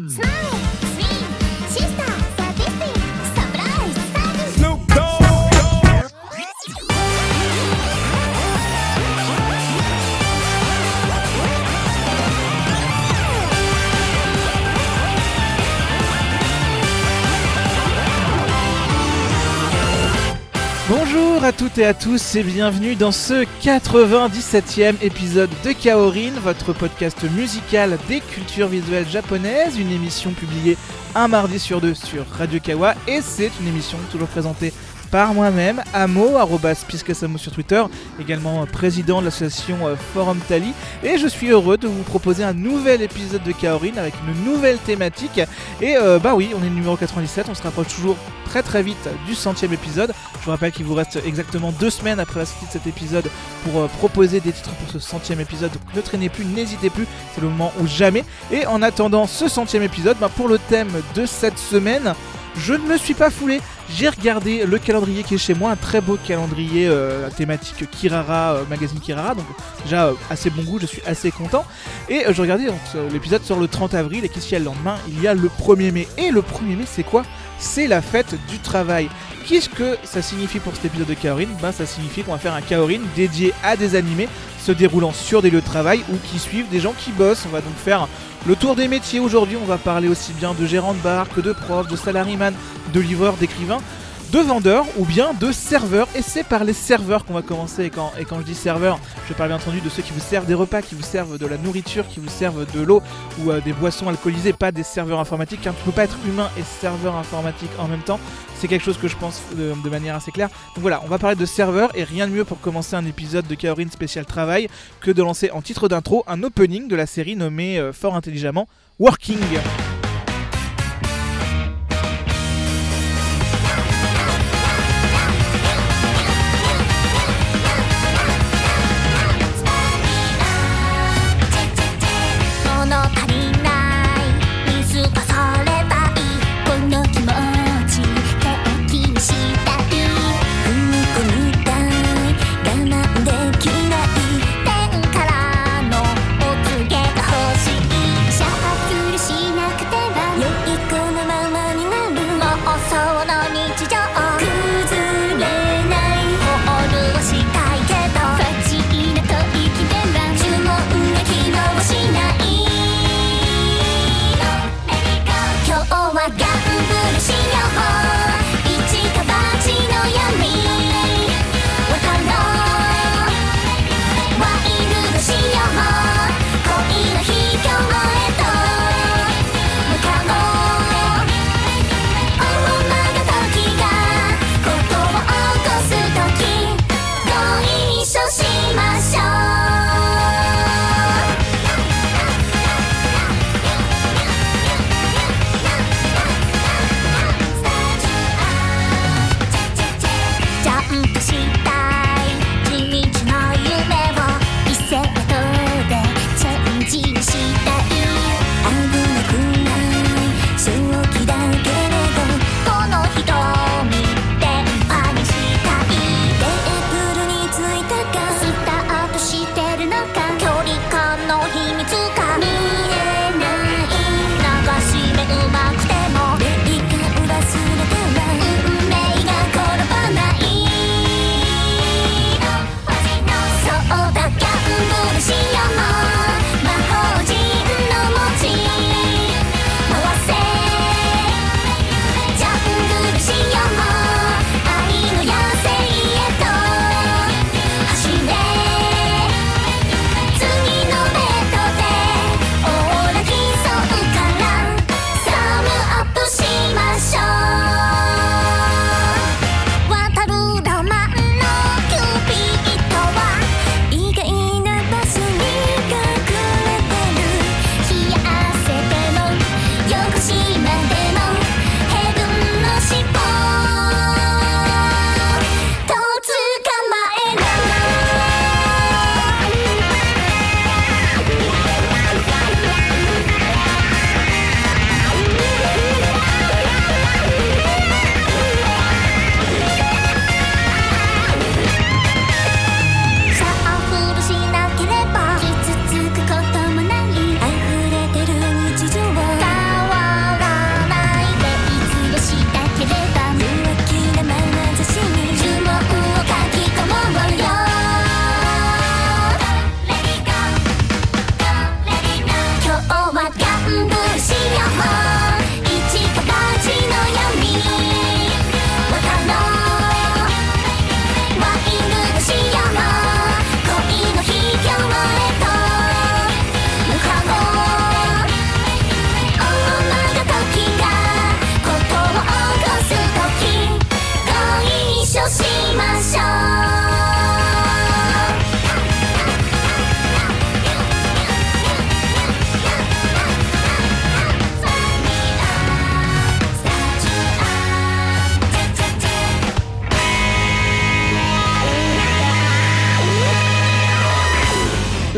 Smile! Toutes et à tous et bienvenue dans ce 97e épisode de Kaorin, votre podcast musical des cultures visuelles japonaises, une émission publiée un mardi sur deux sur Radio Kawa et c'est une émission toujours présentée par moi-même, Amo, arrobas sur Twitter, également euh, président de l'association euh, Forum Tali et je suis heureux de vous proposer un nouvel épisode de Kaorin avec une nouvelle thématique et euh, bah oui, on est le numéro 97, on se rapproche toujours très très vite du centième épisode. Je vous rappelle qu'il vous reste exactement deux semaines après la sortie de cet épisode pour proposer des titres pour ce centième épisode. Donc ne traînez plus, n'hésitez plus, c'est le moment ou jamais. Et en attendant ce centième épisode, bah, pour le thème de cette semaine, je ne me suis pas foulé. J'ai regardé le calendrier qui est chez moi, un très beau calendrier euh, thématique Kirara, euh, magazine Kirara, donc déjà euh, assez bon goût, je suis assez content. Et je regardais l'épisode sur le 30 avril et qu'est-ce qu'il y le lendemain? Il y a le 1er mai. Et le 1er mai, c'est quoi? C'est la fête du travail. Qu'est-ce que ça signifie pour cet épisode de Kaorin Ben ça signifie qu'on va faire un Kaorin dédié à des animés se déroulant sur des lieux de travail ou qui suivent des gens qui bossent. On va donc faire le tour des métiers aujourd'hui. On va parler aussi bien de gérants de bar que de profs, de salaryman, de livreurs, d'écrivains de vendeurs ou bien de serveurs. Et c'est par les serveurs qu'on va commencer. Et quand, je dis serveurs, je parle bien entendu de ceux qui vous servent des repas, qui vous servent de la nourriture, qui vous servent de l'eau ou euh, des boissons alcoolisées, pas des serveurs informatiques. Car tu ne peux pas être humain et serveur informatique en même temps. C'est quelque chose que je pense de, de manière assez claire. Donc voilà, on va parler de serveurs et rien de mieux pour commencer un épisode de Kaorin spécial travail que de lancer en titre d'intro un opening de la série nommée euh, fort intelligemment Working.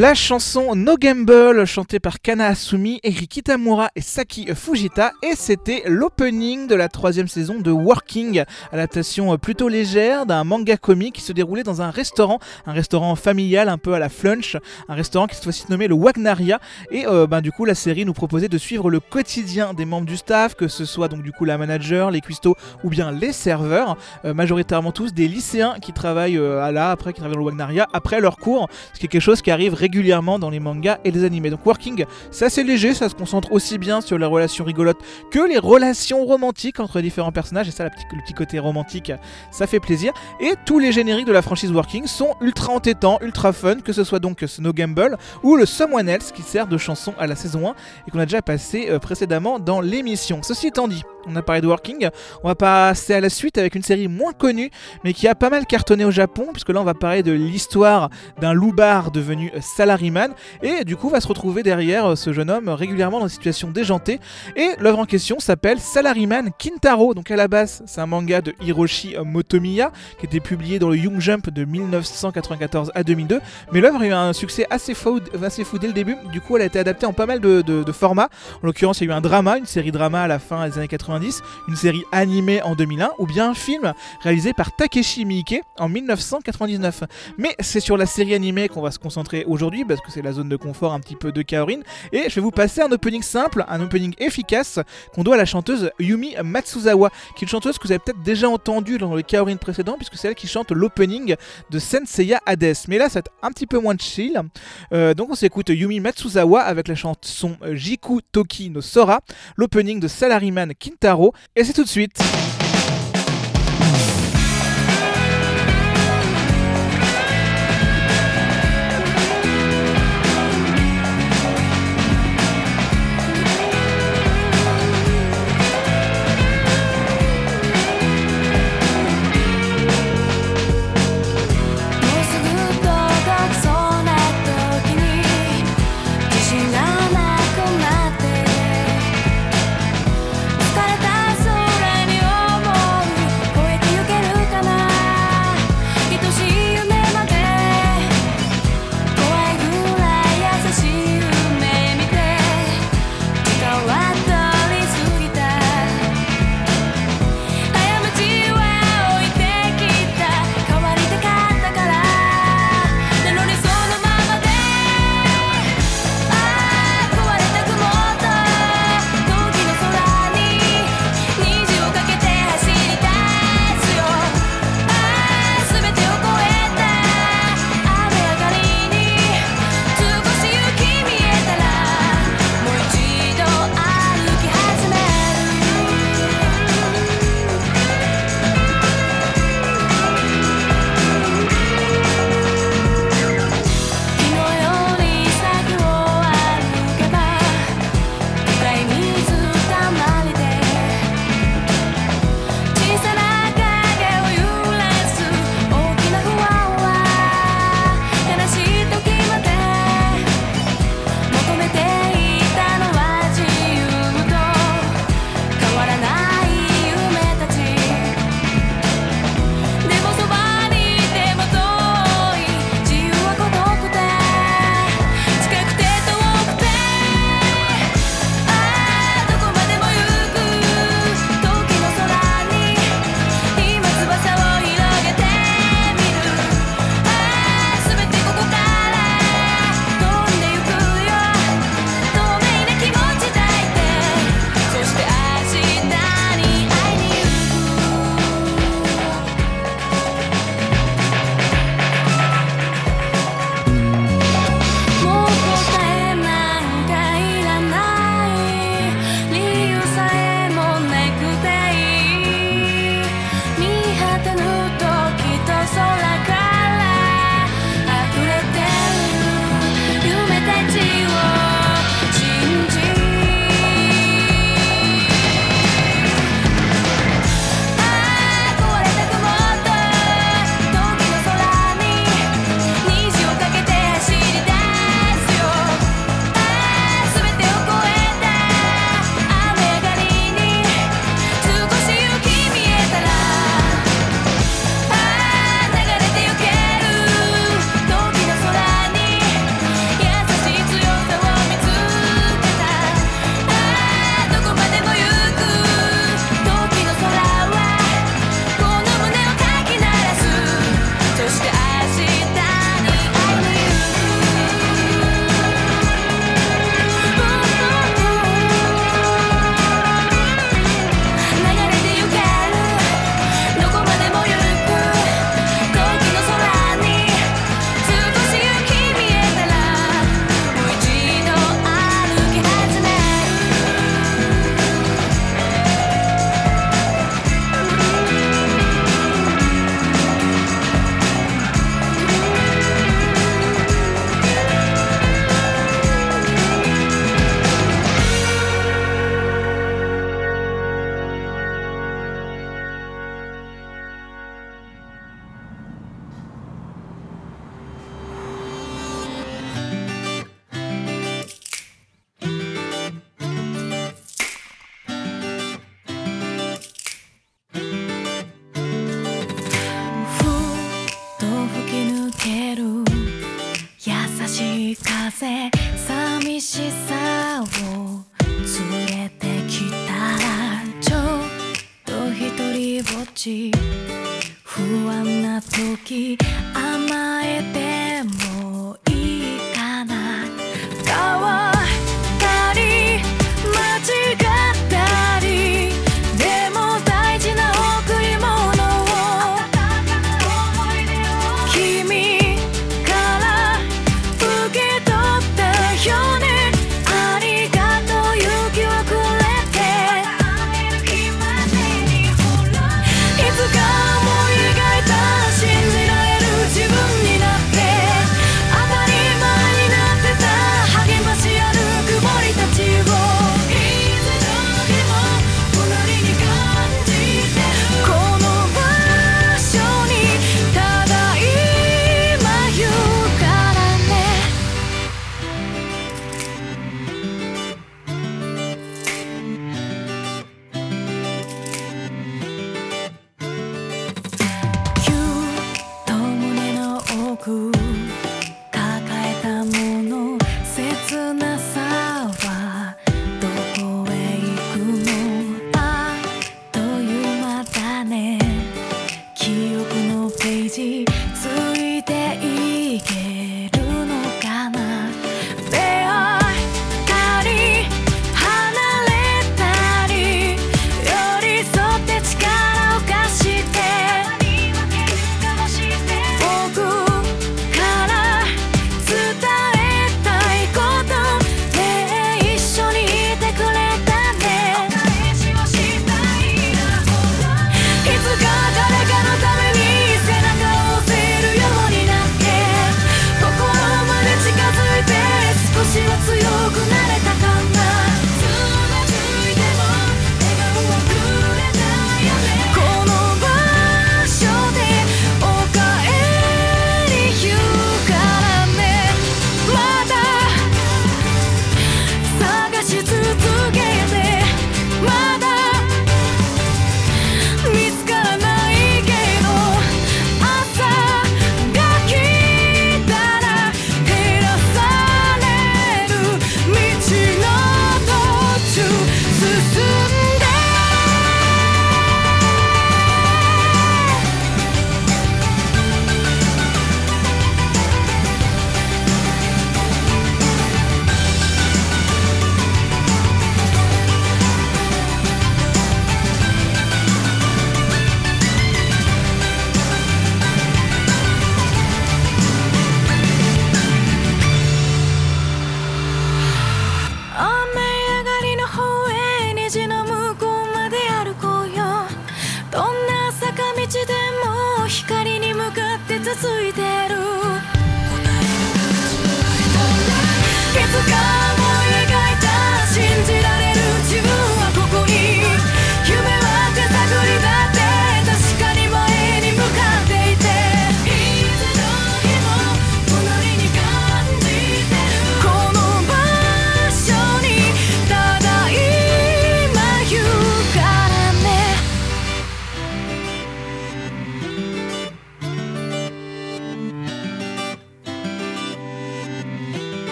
La chanson No Gamble, chantée par Kana Asumi, Eri Kitamura et Saki Fujita, et c'était l'opening de la troisième saison de Working, adaptation plutôt légère d'un manga comique qui se déroulait dans un restaurant, un restaurant familial un peu à la flunch, un restaurant qui cette fois-ci le Wagnaria, et euh, ben, du coup la série nous proposait de suivre le quotidien des membres du staff, que ce soit donc du coup la manager, les cuistots ou bien les serveurs, euh, majoritairement tous des lycéens qui travaillent euh, à là, après qui travaillent dans le Wagnaria, après leur cours, ce qui est quelque chose qui arrive régulièrement dans les mangas et les animés. Donc Working, c'est assez léger, ça se concentre aussi bien sur les relations rigolotes que les relations romantiques entre différents personnages, et ça, le petit côté romantique, ça fait plaisir. Et tous les génériques de la franchise Working sont ultra entêtants, ultra fun, que ce soit donc Snow Gamble ou le Someone Else qui sert de chanson à la saison 1 et qu'on a déjà passé euh, précédemment dans l'émission. Ceci étant dit, on a parlé de Working, on va passer à la suite avec une série moins connue mais qui a pas mal cartonné au Japon, puisque là on va parler de l'histoire d'un loupard devenu salaryman. Et du coup va se retrouver derrière euh, ce jeune homme régulièrement dans des situations déjantées. Et l'œuvre en question s'appelle Salaryman Kintaro. Donc à la base c'est un manga de Hiroshi Motomiya qui était publié dans le Young Jump de 1994 à 2002 mais l'œuvre a eu un succès assez fou, assez fou dès le début. Du coup elle a été adaptée en pas mal de, de- formats. En l'occurrence il y a eu un drama une série drama à la fin des années 90 une série animée en 2001 ou bien un film réalisé par Takeshi Miike en 1999 mais c'est sur la série animée qu'on va se concentrer aujourd'hui parce que c'est la zone de confort un petit peu de Kaorin. Et je vais vous passer un opening simple, un opening efficace qu'on doit à la chanteuse Yumi Matsuzawa, qui est une chanteuse que vous avez peut-être déjà entendue dans le Kaorin précédent puisque c'est elle qui chante l'opening de Senseiya Hades. Mais là, c'est un petit peu moins chill. Euh, donc on s'écoute Yumi Matsuzawa avec la chanson euh, Jiku Toki no Sora, l'opening de Salaryman Kintaro. Et c'est tout de suite.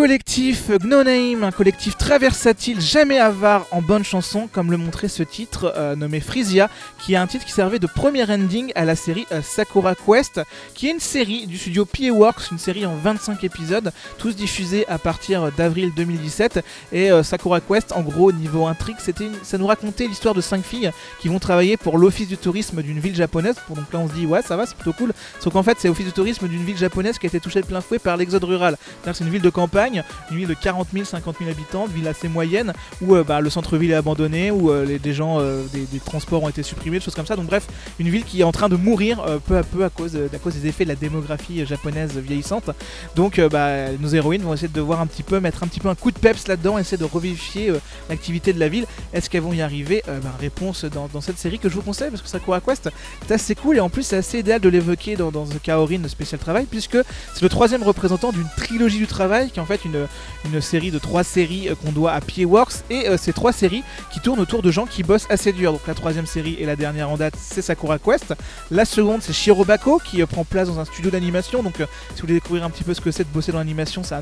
Le collectif Gnoname, un collectif très versatile, jamais avare en bonnes chansons, comme le montrait ce titre euh, nommé Frisia, qui est un titre qui servait de premier ending à la série euh, Sakura Quest, qui est une série du studio PA Works, une série en 25 épisodes, tous diffusés à partir d'avril 2017. Et euh, Sakura Quest, en gros, niveau intrigue, ça nous racontait l'histoire de cinq filles qui vont travailler pour l'office du tourisme d'une ville japonaise. Donc là, on se dit, ouais, ça va, c'est plutôt cool. Sauf qu'en fait, c'est l'office du tourisme d'une ville japonaise qui a été touchée de plein fouet par l'exode rural. C'est une ville de campagne, une ville de 40 000, 50 000 habitants, une ville assez moyenne, où euh, bah, le centre-ville est abandonné, où euh, les, des gens, euh, des, transports ont été supprimés, des choses comme ça. Donc bref, une ville qui est en train de mourir peu à peu à cause, à cause des effets de la démographie japonaise vieillissante. Donc bah, nos héroïnes vont essayer de voir un petit peu, mettre un petit peu un coup de peps là-dedans, essayer de revivifier l'activité de la ville. Est-ce qu'elles vont y arriver? Bah, Réponse dans, cette série que je vous conseille parce que Sakura Quest c'est assez cool et en plus c'est assez idéal de l'évoquer dans, dans The Kaorin spécial travail puisque c'est le troisième représentant d'une trilogie du travail qui en fait une, série de trois séries euh, qu'on doit à P-Works et euh, ces trois séries qui tournent autour de gens qui bossent assez dur. Donc la troisième série et la dernière en date, c'est Sakura Quest. La seconde, c'est Shirobako qui euh, prend place dans un studio d'animation. Donc si vous voulez découvrir un petit peu ce que c'est de bosser dans l'animation, c'est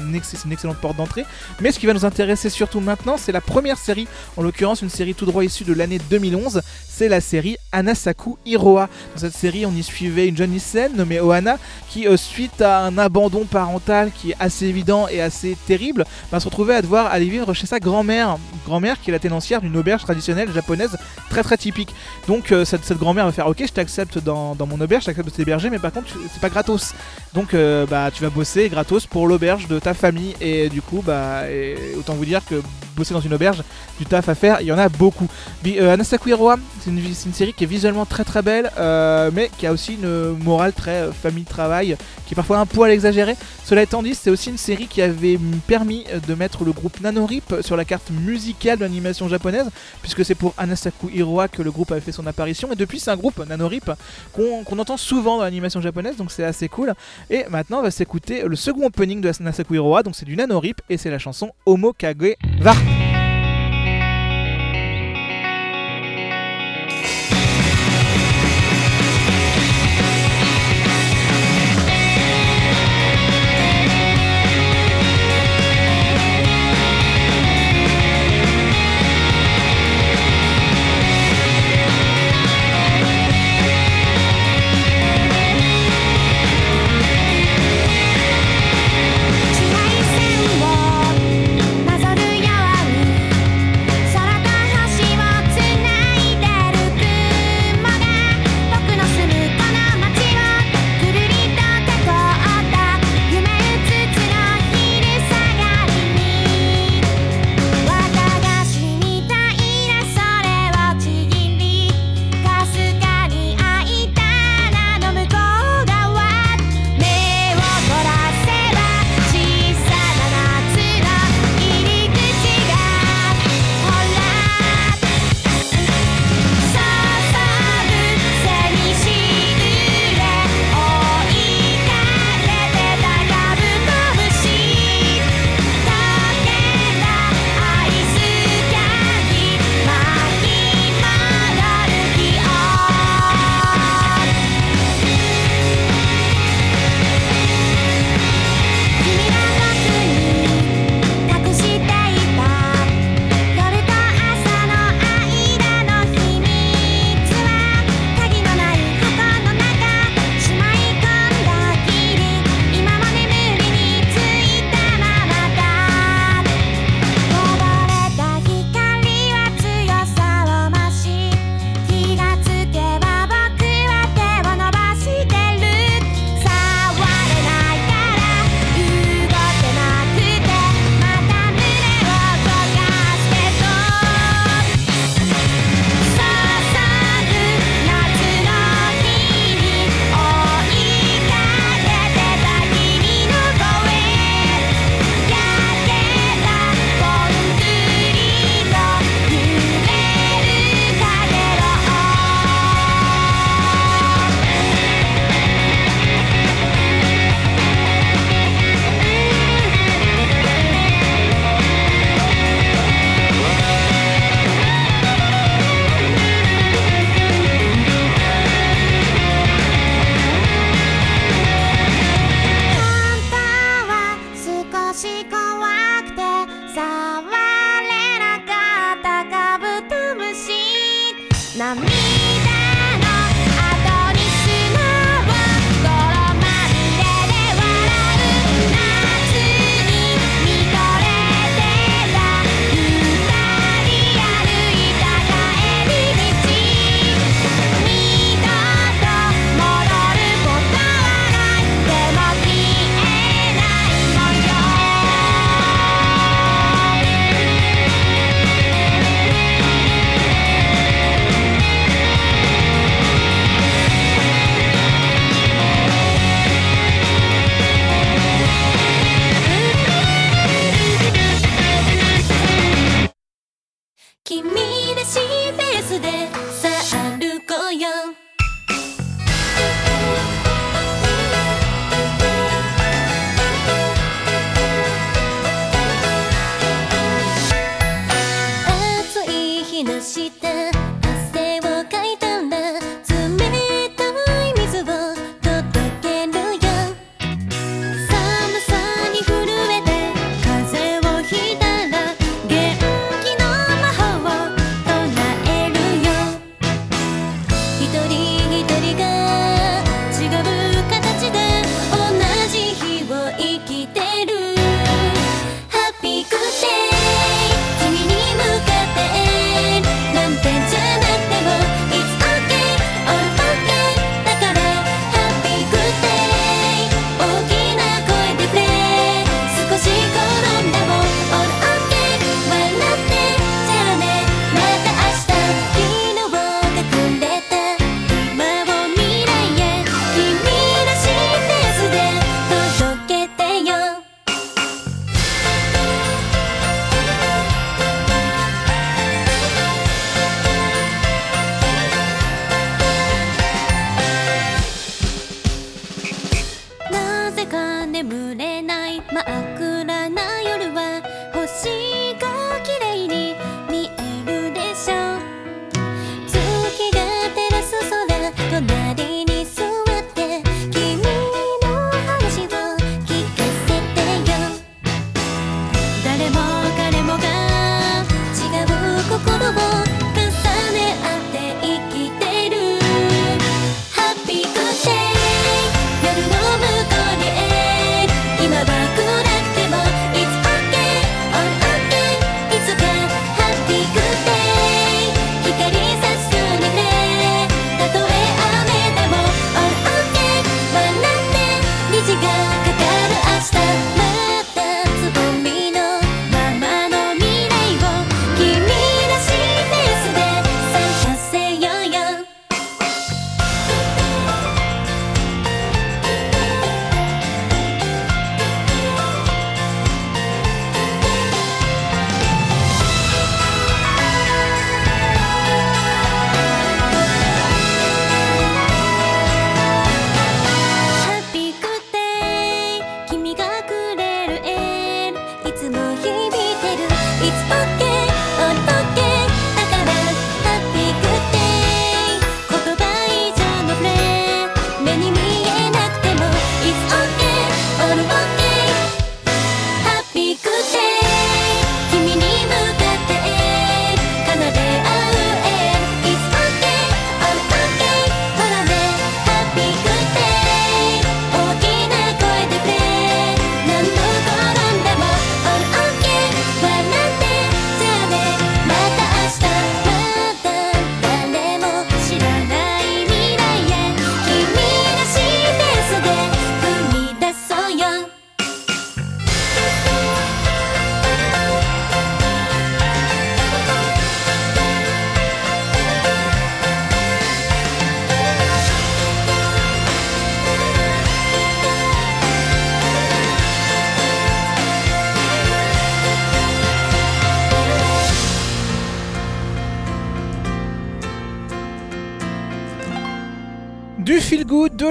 une excellente porte d'entrée. Mais ce qui va nous intéresser surtout maintenant, c'est la première série, en l'occurrence une série tout droit issue de l'année 2011. C'est la série Anasaku Hiroa. Dans cette série, on y suivait une jeune lycéenne nommée Ohana qui, suite à un abandon parental qui est assez évident et assez terrible, va se retrouver à devoir aller vivre chez sa grand-mère. Grand-mère qui est la tenancière d'une auberge traditionnelle japonaise très très typique. Donc euh, cette, cette grand-mère va faire ok je t'accepte dans, dans mon auberge, je t'accepte de t'héberger mais par contre c'est pas gratos. Donc euh, bah tu vas bosser gratos pour l'auberge de ta famille et du coup bah autant vous dire que bosser dans une auberge, du taf à faire, il y en a beaucoup. Euh, Anasaku c'est une, une série qui est visuellement très très belle euh, mais qui a aussi une morale très famille-travail qui est parfois un poil exagérée. Cela étant dit, c'est aussi une série qui avait permis euh, de mettre le groupe Nanorip sur la carte musicale de l'animation japonaise, puisque c'est pour Anasaku Hiroa que le groupe avait fait son apparition. Et depuis, c'est un groupe Nanorip qu'on qu'on entend souvent dans l'animation japonaise, donc c'est assez cool. Et maintenant, on va s'écouter le second opening de Anasaku Hiroa, donc c'est du Nanorip, et c'est la chanson Homo Kage Var.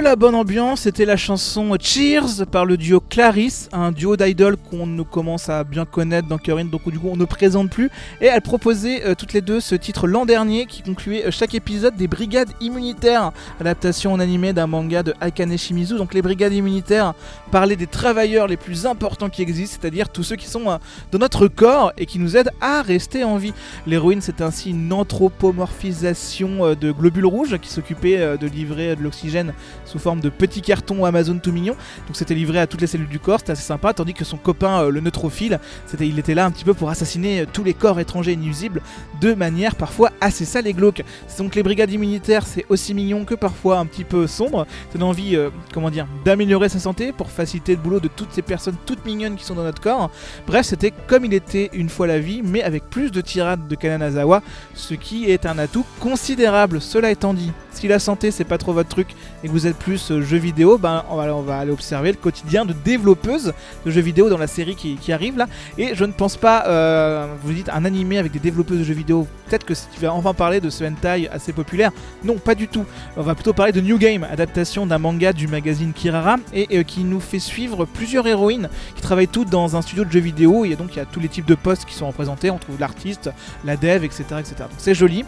la bonne ambiance était la chanson Cheers par le duo Clarisse, un duo d'idoles qu'on commence à bien connaître dans Corinne, donc du coup on ne présente plus. Et elles proposaient euh, toutes les deux ce titre l'an dernier qui concluait euh, chaque épisode des Brigades immunitaires, adaptation en animé d'un manga de Akane Shimizu. Donc les Brigades immunitaires parlaient des travailleurs les plus importants qui existent, c'est-à-dire tous ceux qui sont euh, dans notre corps et qui nous aident à rester en vie. L'héroïne c'est ainsi une anthropomorphisation de globules rouges qui s'occupait de livrer de l'oxygène sous forme de petits cartons Amazon tout mignon. Donc c'était livré à toutes les cellules du corps, c'était assez sympa, tandis que son copain, euh, le neutrophile, c'était, il était là un petit peu pour assassiner euh, tous les corps étrangers nuisibles de manière parfois assez sale et glauque. Donc les brigades immunitaires, c'est aussi mignon que parfois un petit peu sombre. C'est une envie, euh, comment dire, d'améliorer sa santé pour faciliter le boulot de toutes ces personnes toutes mignonnes qui sont dans notre corps. Bref, c'était comme il était une fois la vie, mais avec plus de tirades de Kananazawa, ce qui est un atout considérable, cela étant dit. Si la santé c'est pas trop votre truc et que vous êtes plus euh, jeux vidéo, ben on va, aller observer le quotidien de développeuses de jeux vidéo dans la série qui, qui arrive là. Et je ne pense pas, euh, vous dites un animé avec des développeuses de jeux vidéo, peut-être que tu vas enfin parler de ce hentai assez populaire. Non, pas du tout. On va plutôt parler de New Game, adaptation d'un manga du magazine Kirara et euh, qui nous fait suivre plusieurs héroïnes qui travaillent toutes dans un studio de jeux vidéo. Et donc il y a tous les types de postes qui sont représentés. On trouve l'artiste, la dev, etc. etc. Donc c'est joli.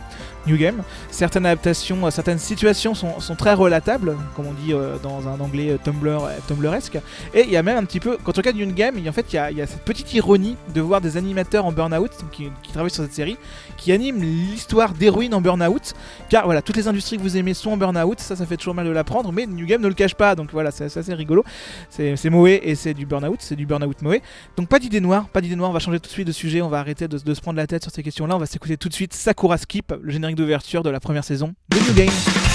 New Game. Certaines adaptations, euh, certaines situations sont, sont très relatables, comme on dit euh, dans un anglais euh, Tumblr, Tumblresque. Et il y a même un petit peu, quand on regarde New Game, en fait, il y, a, y a cette petite ironie de voir des animateurs en burn-out qui travaillent sur cette série, qui animent l'histoire d'héroïnes en burn-out. Car voilà, toutes les industries que vous aimez sont en burn-out, ça, ça fait toujours mal de l'apprendre, mais New Game ne le cache pas, donc voilà, c'est assez rigolo. C'est Moe et c'est du burn-out, c'est du burn-out. Donc pas d'idée noire, pas d'idée noire, on va changer tout de suite de sujet, on va arrêter de, de se prendre la tête sur ces questions-là, on va s'écouter tout de suite Sakura Skip, le générique d'ouverture de la première saison de New Game.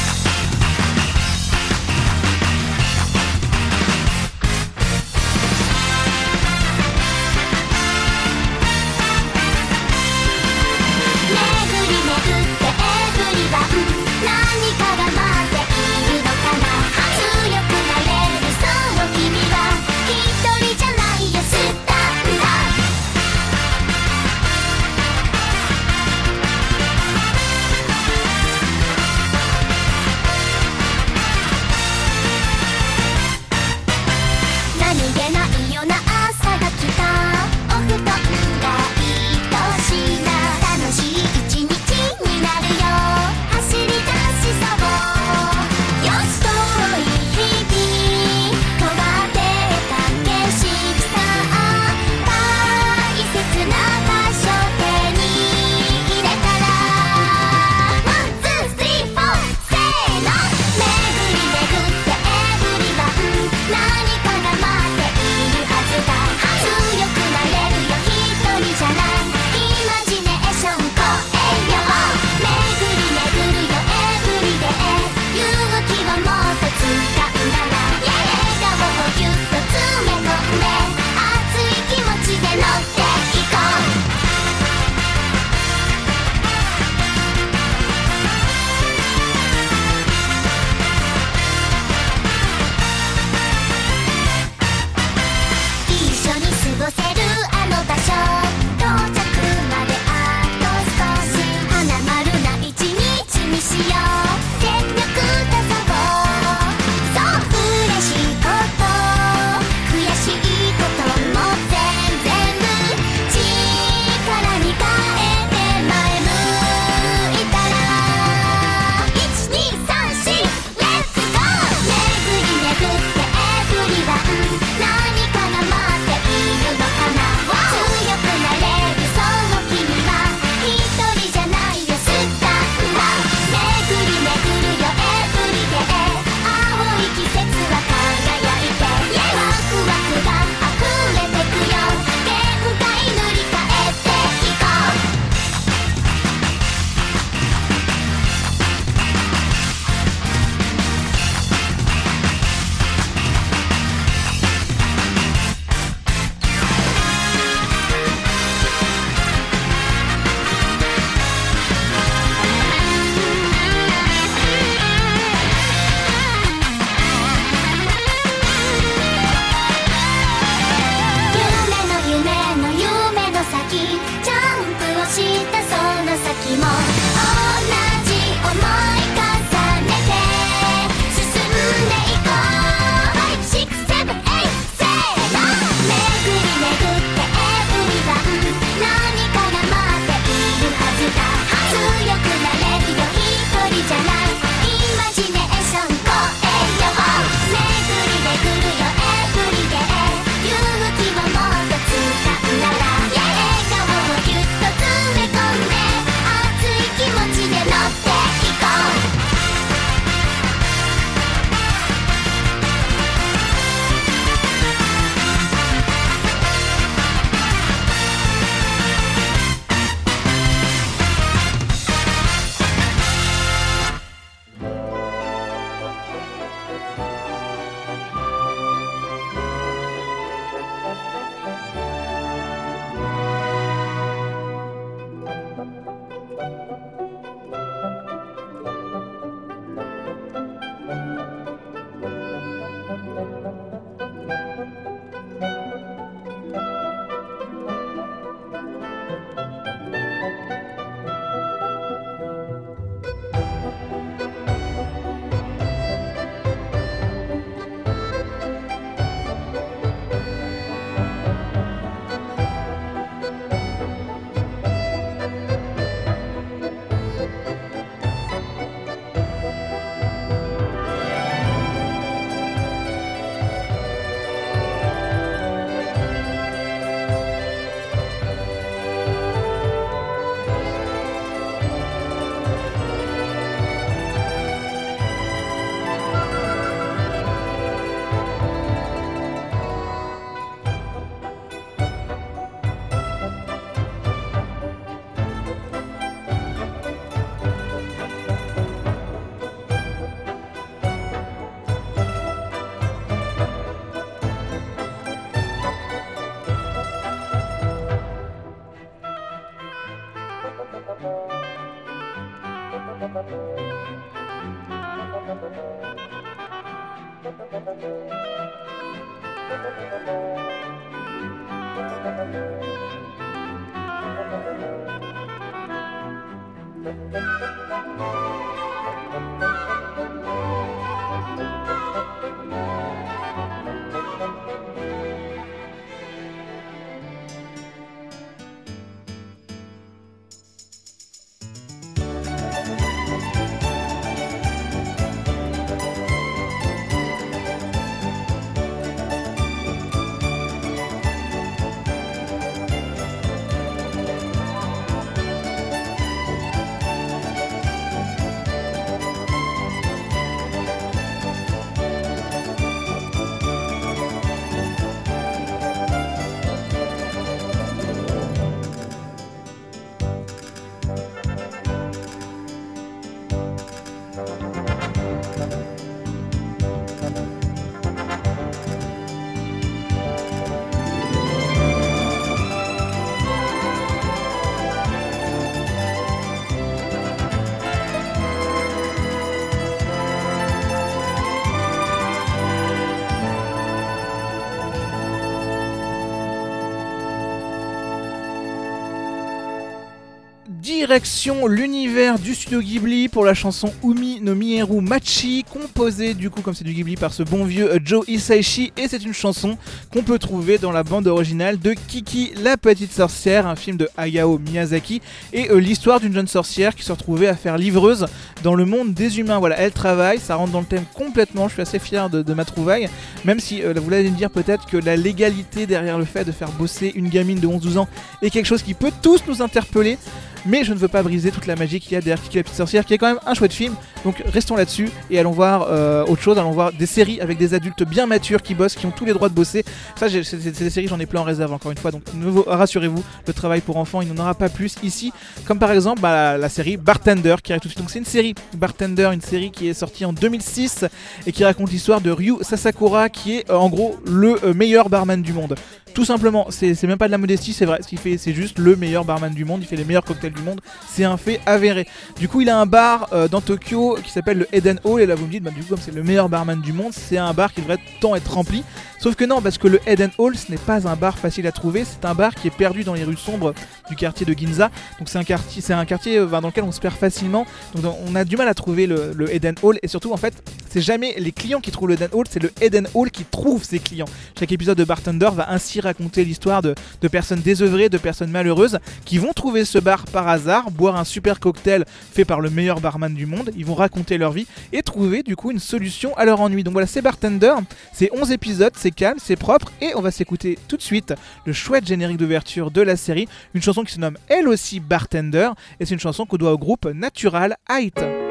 Direction l'univers du studio Ghibli pour la chanson Umi no Mieru Machi, composée du coup comme c'est du Ghibli par ce bon vieux euh, Joe Hisaishi et c'est une chanson qu'on peut trouver dans la bande originale de Kiki la petite sorcière, un film de Hayao Miyazaki et euh, l'histoire d'une jeune sorcière qui se retrouvait à faire livreuse dans le monde des humains. Voilà, elle travaille, ça rentre dans le thème complètement, je suis assez fier de, ma trouvaille, même si euh, vous allez me dire peut-être que la légalité derrière le fait de faire bosser une gamine de 11-12 ans est quelque chose qui peut tous nous interpeller. Mais je ne veux pas briser toute la magie qu'il y a derrière Kiki la petite sorcière, qui est quand même un chouette film. Donc restons là-dessus et allons voir euh, autre chose. Allons voir des séries avec des adultes bien matures qui bossent, qui ont tous les droits de bosser. Ça, c'est des séries, j'en ai plein en réserve encore une fois. Donc rassurez-vous, le travail pour enfants, il n'en aura pas plus ici. Comme par exemple bah, la, la série Bartender qui arrive tout de suite. Donc c'est une série Bartender, une série qui est sortie en 2006 et qui raconte l'histoire de Ryu Sasakura, qui est euh, en gros le euh, meilleur barman du monde. Tout simplement, c'est même pas de la modestie, c'est vrai. Ce qu'il fait, c'est juste le meilleur barman du monde. Il fait les meilleurs cocktails du monde. C'est un fait avéré. Du coup, il a un bar euh, dans Tokyo qui s'appelle le Eden Hall. Et là, vous me dites, bah, du coup, comme c'est le meilleur barman du monde, c'est un bar qui devrait tant être rempli. Sauf que non, parce que le Eden Hall, ce n'est pas un bar facile à trouver. C'est un bar qui est perdu dans les rues sombres du quartier de Ginza. Donc c'est un quartier, euh, dans lequel on se perd facilement. Donc on a du mal à trouver le, le Eden Hall. Et surtout, en fait, c'est jamais les clients qui trouvent le Eden Hall, c'est le Eden Hall qui trouve ses clients. Chaque épisode de Bartender va ainsi raconter l'histoire de, de personnes désœuvrées, de personnes malheureuses qui vont trouver ce bar par hasard, boire un super cocktail fait par le meilleur barman du monde. Ils vont raconter leur vie et trouver du coup une solution à leur ennui. Donc voilà, c'est Bartender. C'est 11 épisodes, c'est calme, c'est propre et on va s'écouter tout de suite le chouette générique d'ouverture de la série. Une chanson qui se nomme elle aussi Bartender et c'est une chanson qu'on doit au groupe Natural Height.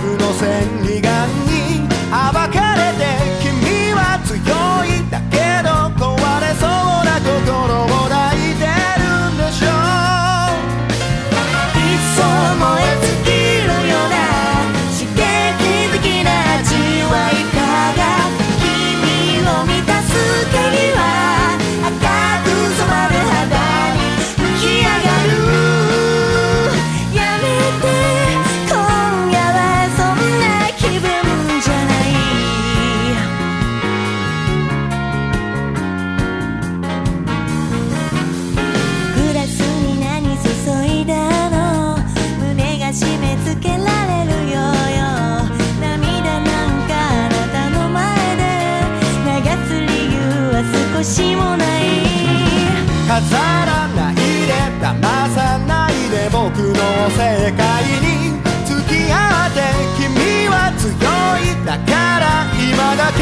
僕のせい semana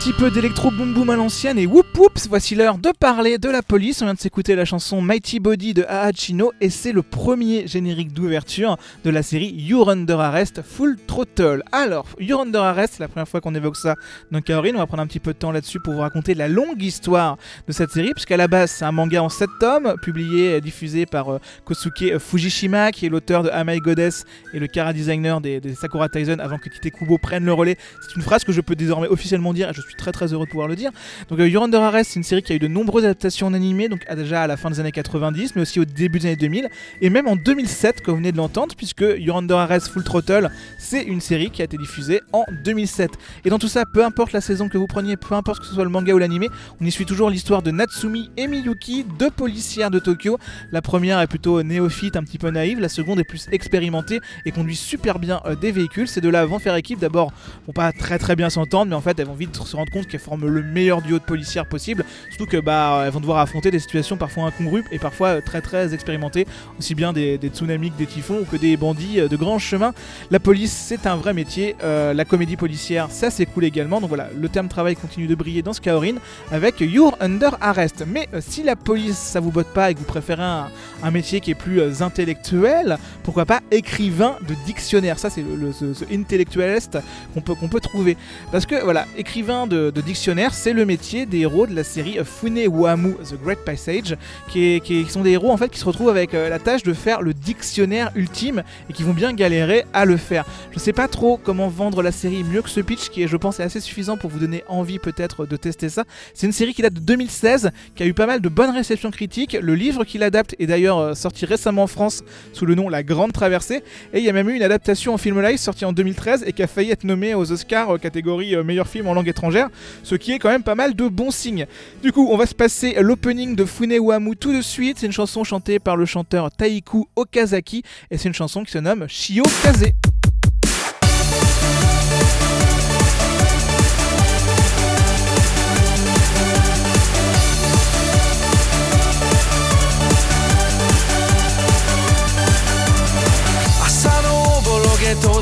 petit peu d'électro boom boom à l'ancienne et whoop whoop, voici l'heure de parler de la police. On vient de s'écouter la chanson Mighty Body de Ahachino et c'est le premier générique d'ouverture de la série You're Under Arrest Full Throttle. Alors, You're Under Arrest, c'est la première fois qu'on évoque ça dans Kaorin. On va prendre un petit peu de temps là-dessus pour vous raconter la longue histoire de cette série, puisqu'à la base c'est un manga en 7 tomes, publié et diffusé par euh, Kosuke Fujishima, qui est l'auteur de Amai Goddess et le cara designer des, Sakura Taisen avant que Tite Kubo prenne le relais. C'est une phrase que je peux désormais officiellement dire et je suis très très heureux de pouvoir le dire. Donc euh, You're Under C'est une série qui a eu de nombreuses adaptations en animé, donc à- déjà à la fin des années 90, mais aussi au début des années 2000, et même en 2007, comme vous venez de l'entendre, puisque You're Under Arrest Full Throttle, c'est une série qui a été diffusée en 2007. Et dans tout ça, peu importe la saison que vous preniez, peu importe que ce soit le manga ou l'animé, on y suit toujours l'histoire de Natsumi et Miyuki, deux policières de Tokyo. La première est plutôt néophyte, un petit peu naïve, la seconde est plus expérimentée et conduit super bien euh, des véhicules. Ces deux-là vont faire équipe, d'abord, vont pas très très bien s'entendre, mais en fait, elles vont vite se rendre compte qu'elles forment le meilleur duo de policières possible. Surtout que bah, elles vont devoir affronter des situations parfois incongrues et parfois euh, très très expérimentées, aussi bien des, tsunamis des typhons ou que des bandits euh, de grands chemins. La police, c'est un vrai métier. Euh, la comédie policière, ça c'est cool également. Donc voilà, le terme travail continue de briller dans ce Kaorin avec You're Under Arrest. Mais euh, si la police, ça vous botte pas et que vous préférez un, métier qui est plus euh, intellectuel, pourquoi pas écrivain de dictionnaire? Ça, c'est le, le- ce, intellectualiste qu'on peut, peut trouver. Parce que voilà, écrivain de, de dictionnaire, c'est le métier des héros de la série Fune Wamu The Great Passage, qui, sont des héros en fait qui se retrouvent avec euh, la tâche de faire le dictionnaire ultime et qui vont bien galérer à le faire. Je sais pas trop comment vendre la série mieux que ce pitch, qui est, je pense, est assez suffisant pour vous donner envie peut-être de tester ça. C'est une série qui date de 2016, qui a eu pas mal de bonnes réceptions critiques. Le livre qui l'adapte est d'ailleurs euh, sorti récemment en France sous le nom La Grande Traversée. Et il y a même eu une adaptation en film live sortie en 2013 et qui a failli être nommée aux Oscars euh, catégorie meilleur film en langue étrangère, ce qui est quand même pas mal de bons signes. Du coup, on va se passer l'opening de Funewamu tout de suite. C'est une chanson chantée par le chanteur Taiku Okazaki et c'est une chanson qui se nomme Shio Kaze.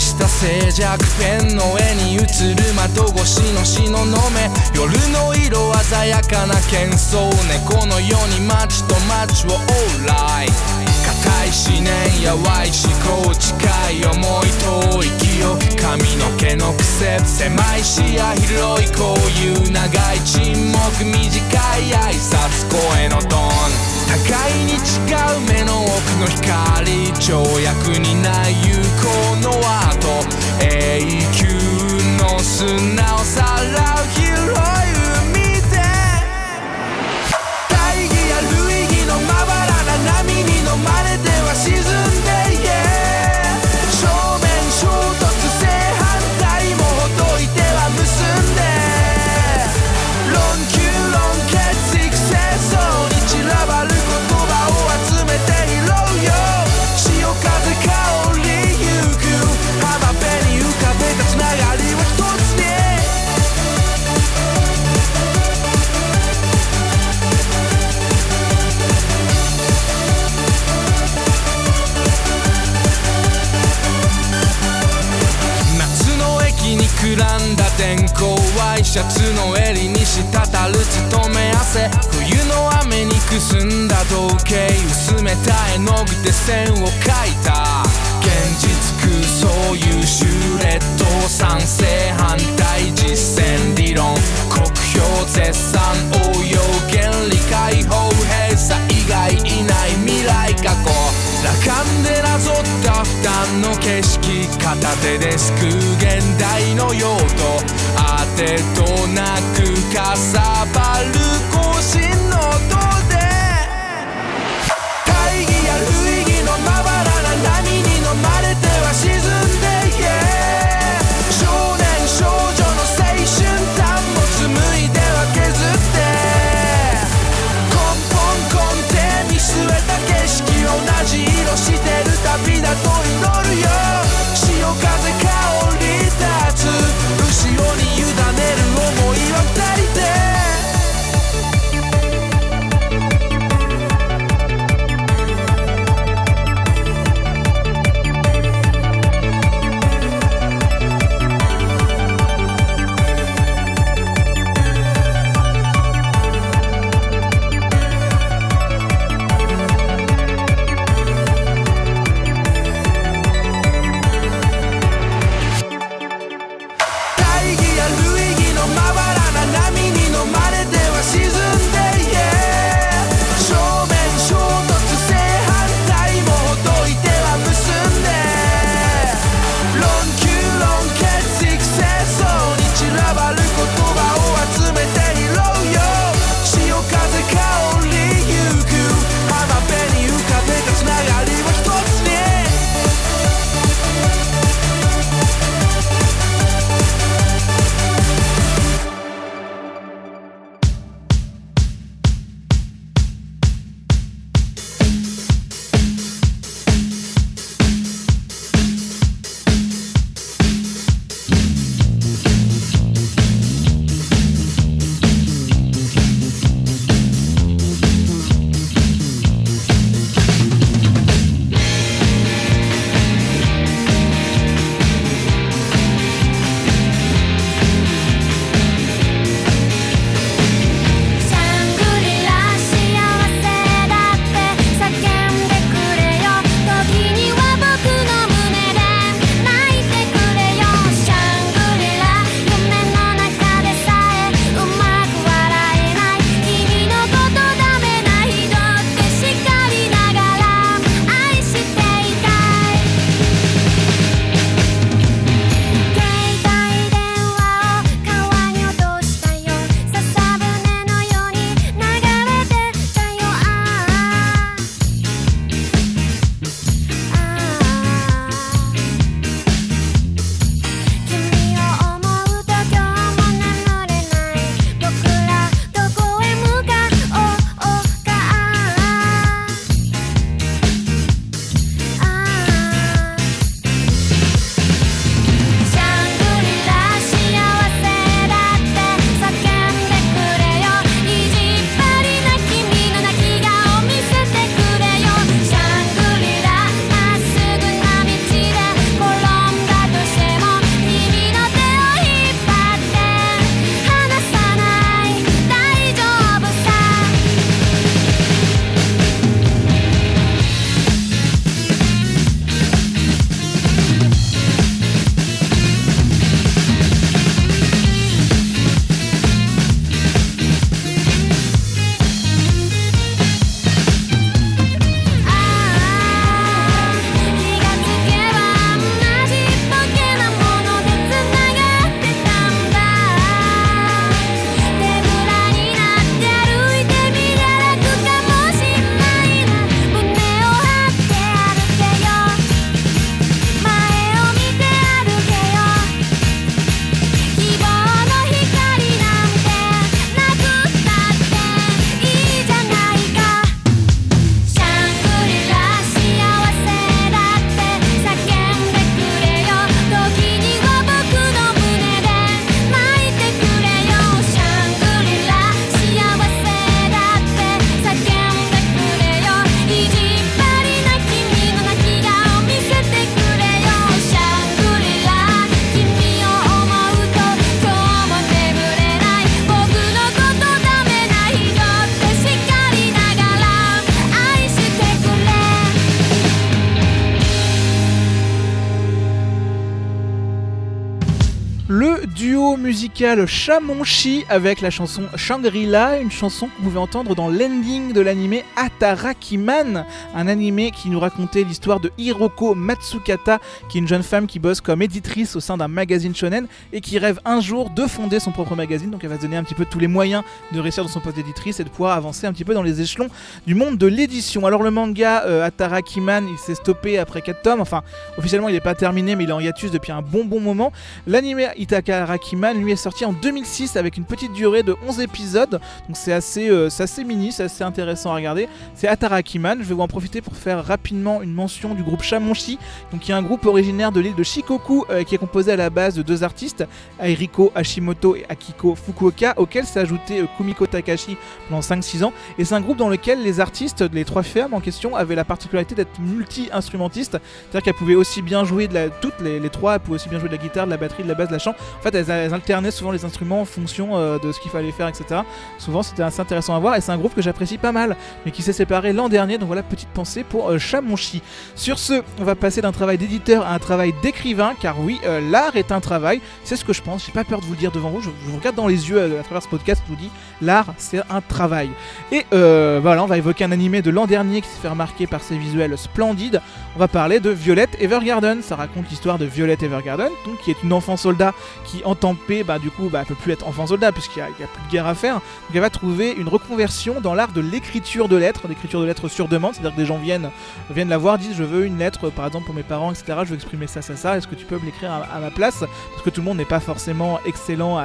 した静寂ペンの絵に映る窓越しの東雲夜の色鮮やかな喧騒猫のように街と街をオーライ。固い思念やわい思考近い思い遠い記憶髪の毛の癖狭い視野広いこういう長い沈黙短い挨拶。声のトーン。互いに違う目の奥の光跳躍にない有効の跡永久の砂をさらう日の襟に滴る勤め汗。冬の雨にくすんだ時計。薄めた絵の具で線を描いた。現実空想優秀劣等賛成反対実践理論。国評絶賛。応用原理解放閉鎖。以外いない未来過去。羅漢でなぞった負担の景色。片手ですくう現代の用途。てとなくかさば musical Chamonchi avec la chanson Shangri-La, une chanson que vous pouvez entendre dans l'ending de l'animé Atarakiman, un animé qui nous racontait l'histoire de Hiroko Matsukata, qui est une jeune femme qui bosse comme éditrice au sein d'un magazine shonen et qui rêve un jour de fonder son propre magazine. Donc elle va se donner un petit peu tous les moyens de réussir dans son poste d'éditrice et de pouvoir avancer un petit peu dans les échelons du monde de l'édition. Alors le manga euh, Atarakiman, il s'est stoppé après 4 tomes, enfin officiellement il n'est pas terminé mais il est en hiatus depuis un bon bon moment. L'anime Itaka-Rakiman lui est sorti en 2006 avec une petite durée de 11 épisodes, donc c'est assez, euh, assez mini, c'est assez intéressant à regarder. C'est Atarakiman, je vais vous en profiter pour faire rapidement une mention du groupe Shamonshi, donc qui est un groupe originaire de l'île de Shikoku euh, qui est composé à la base de deux artistes, Airiko Hashimoto et Akiko Fukuoka, auquel s'est ajouté euh, Kumiko Takashi pendant 5-6 ans, et c'est un groupe dans lequel les artistes, les trois fermes en question, avaient la particularité d'être multi-instrumentistes, c'est-à-dire qu'elles pouvaient aussi bien jouer de la, toutes les, les trois, elles pouvaient aussi bien jouer de la guitare, de la batterie, de la basse, de la chant. En fait, elles, elles alternaient souvent les instruments en fonction euh, de ce qu'il fallait faire, etc. Souvent, c'était assez intéressant à voir et c'est un groupe que j'apprécie pas mal, mais qui s'est séparé l'an dernier. Donc voilà, petite pensée pour euh, Chamonchi. Sur ce, on va passer d'un travail d'éditeur à un travail d'écrivain, car oui, euh, l'art est un travail. C'est ce que je pense. J'ai pas peur de vous le dire devant vous. Je, vous regarde dans les yeux euh, à travers ce podcast. Je vous dis, l'art, c'est un travail. Et voilà, on va évoquer un animé de l'an dernier qui s'est fait remarquer par ses visuels splendides. On va parler de Violet Evergarden. Ça raconte l'histoire de Violet Evergarden, donc qui est une enfant soldat qui, en temps bah, du coup, bah, peut plus être enfant soldat puisqu'il n'y a, plus de guerre à faire. Donc elle va trouver une reconversion dans l'art de l'écriture de lettres, d'écriture de lettres sur demande. C'est-à-dire que des gens viennent, viennent la voir, disent je veux une lettre, par exemple pour mes parents, etc. Je veux exprimer ça, ça, ça. Est-ce que tu peux l'écrire à, ma place? Parce que tout le monde n'est pas forcément excellent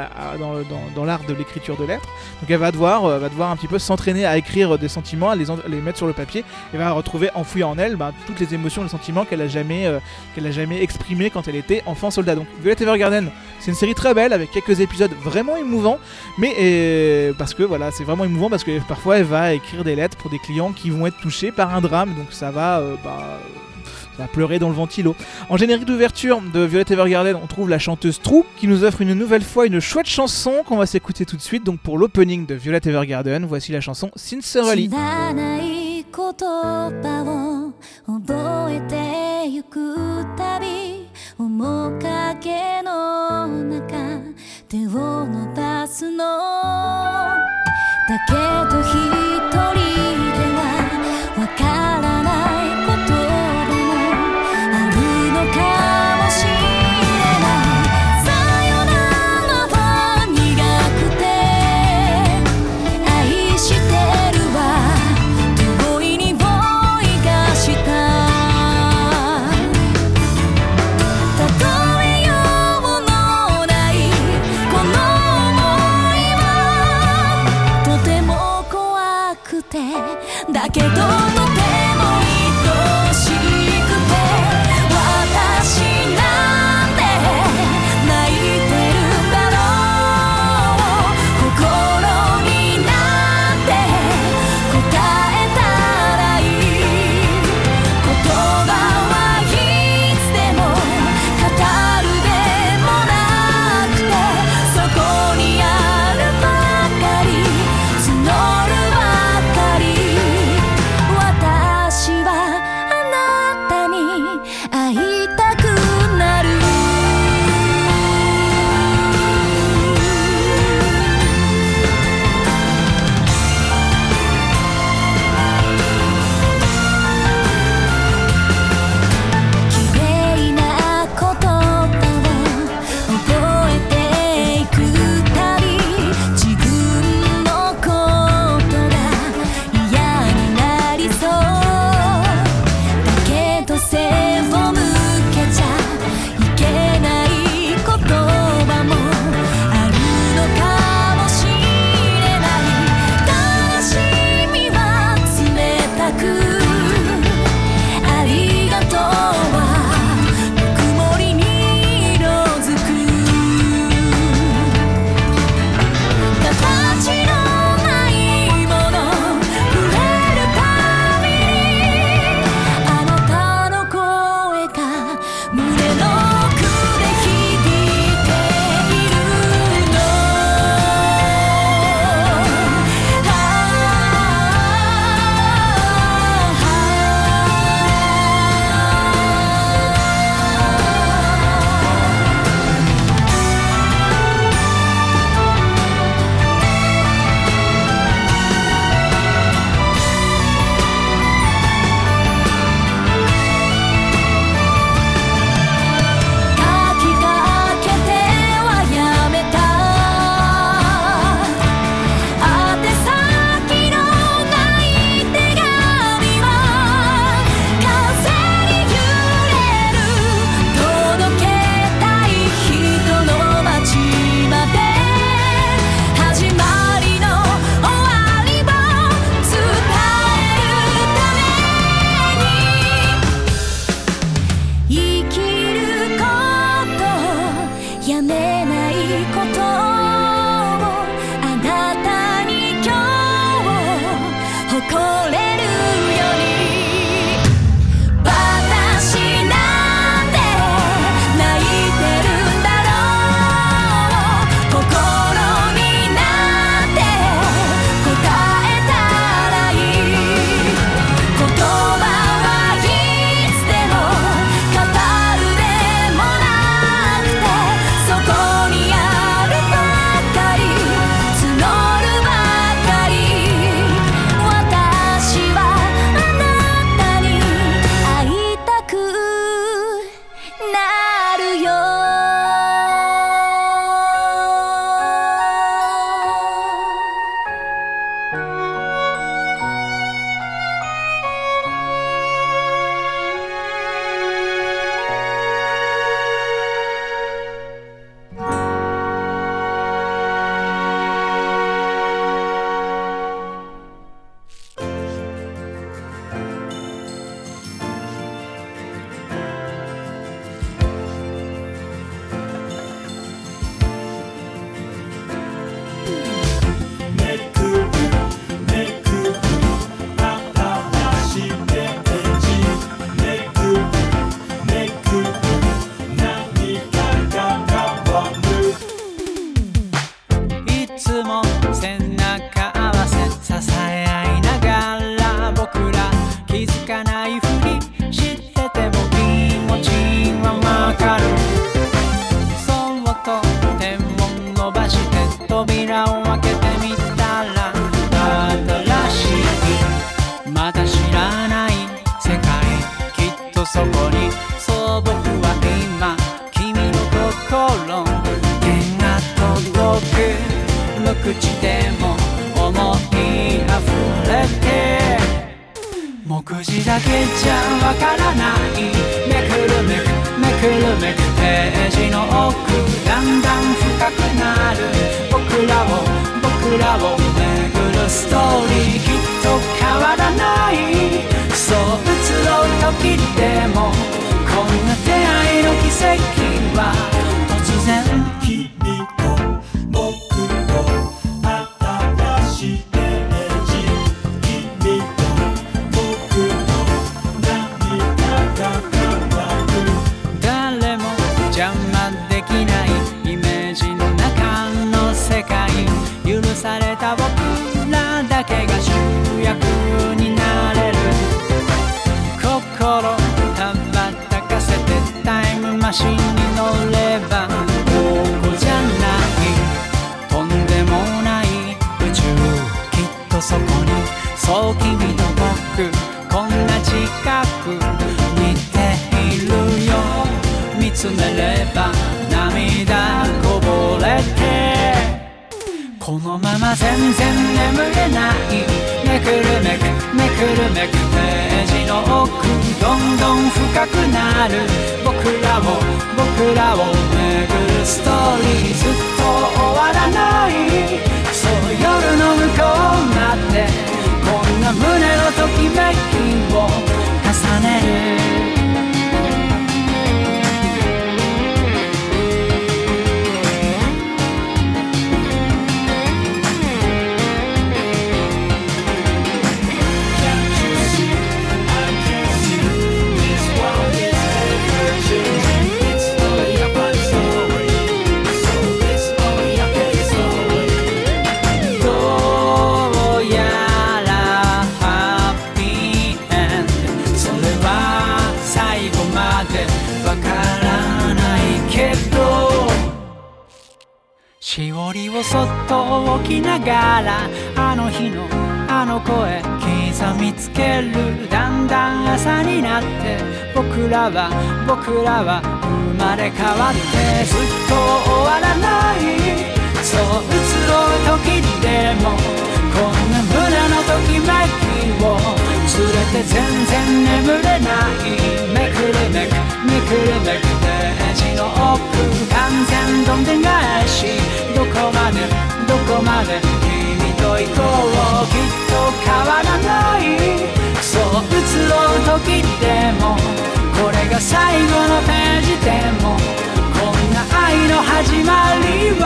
dans, l'art de l'écriture de lettres. Donc elle va devoir, euh, va devoir un petit peu s'entraîner à écrire des sentiments, à les, mettre sur le papier, et va retrouver enfouies en elle bah, toutes les émotions, les sentiments qu'elle a jamais, euh, jamais exprimés quand elle était enfant soldat. Donc Violet Evergarden, c'est une série très belle avec quelques épisodes vraiment émouvants, mais euh, parce que voilà, c'est vraiment émouvant parce que parfois elle va écrire des lettres pour des clients qui vont être touchés par un drame, donc ça va, euh, bah, ça va pleurer dans le ventilo. En générique d'ouverture de Violet Evergarden, on trouve la chanteuse True qui nous offre une nouvelle fois une chouette chanson qu'on va s'écouter tout de suite. Donc pour l'opening de Violet Evergarden, voici la chanson Sincerely. 知らない言葉を覚えてゆく そう僕は今君の心弦が届く無口でも思い溢れて。目次だけじゃわからない。めくるめくめくるめくページの奥だんだん深くなる。僕らを僕らを巡るストーリー。きっと変わらない。そう移ろう時でもこんな出会いの奇跡は突然。ま全然眠れない。めくるめくめくるめくページの奥。どんどん深くなる。僕らを僕らを巡るストーリー。ずっと終わらない。そう夜の向こうまでこんな胸のときめきを重ねる。そっと置きながらあの日のあの声刻みつける。だんだん朝になって僕らは僕らは生まれ変わってずっと終わらない。そう移ろう時でもこんなのときめきを連れて全然眠れないめくるめくめくるめくページの奥完全どんでん返しどこまでどこまで君と行こうきっと変わらない。そう移ろう時でもこれが最後のページでもこんな愛の始まりは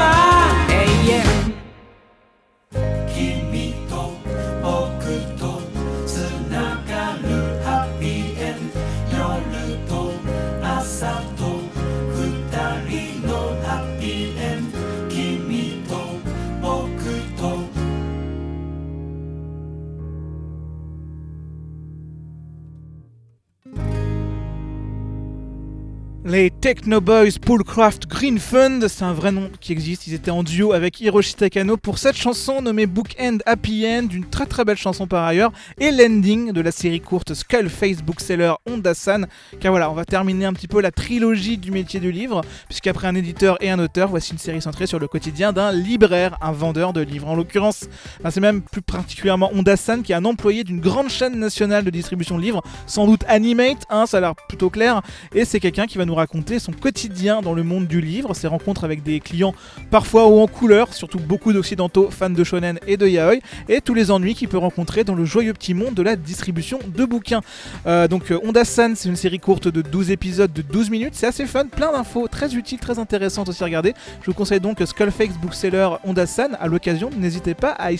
Les Techno Boys Poolcraft Green Fund, c'est un vrai nom qui existe. Ils étaient en duo avec Hiroshi Takano pour cette chanson nommée Bookend Happy End, une très très belle chanson par ailleurs, et l'ending de la série courte Skullface Bookseller Honda-san. Car voilà, on va terminer un petit peu la trilogie du métier du livre, puisqu'après un éditeur et un auteur, voici une série centrée sur le quotidien d'un libraire, un vendeur de livres. En l'occurrence, ben, c'est même plus particulièrement Honda-san qui est un employé d'une grande chaîne nationale de distribution de livres, sans doute Animate, hein, ça a l'air plutôt clair, et c'est quelqu'un qui va nous raconter son quotidien dans le monde du livre, ses rencontres avec des clients parfois ou en couleur, surtout beaucoup d'occidentaux fans de shonen et de yaoi, et tous les ennuis qu'il peut rencontrer dans le joyeux petit monde de la distribution de bouquins. Euh, donc euh, Honda-san, c'est une série courte de 12 épisodes de 12 minutes, c'est assez fun, plein d'infos très utiles, très intéressantes aussi à regarder. Je vous conseille donc Skullface Bookseller Honda-san, à l'occasion, n'hésitez pas à y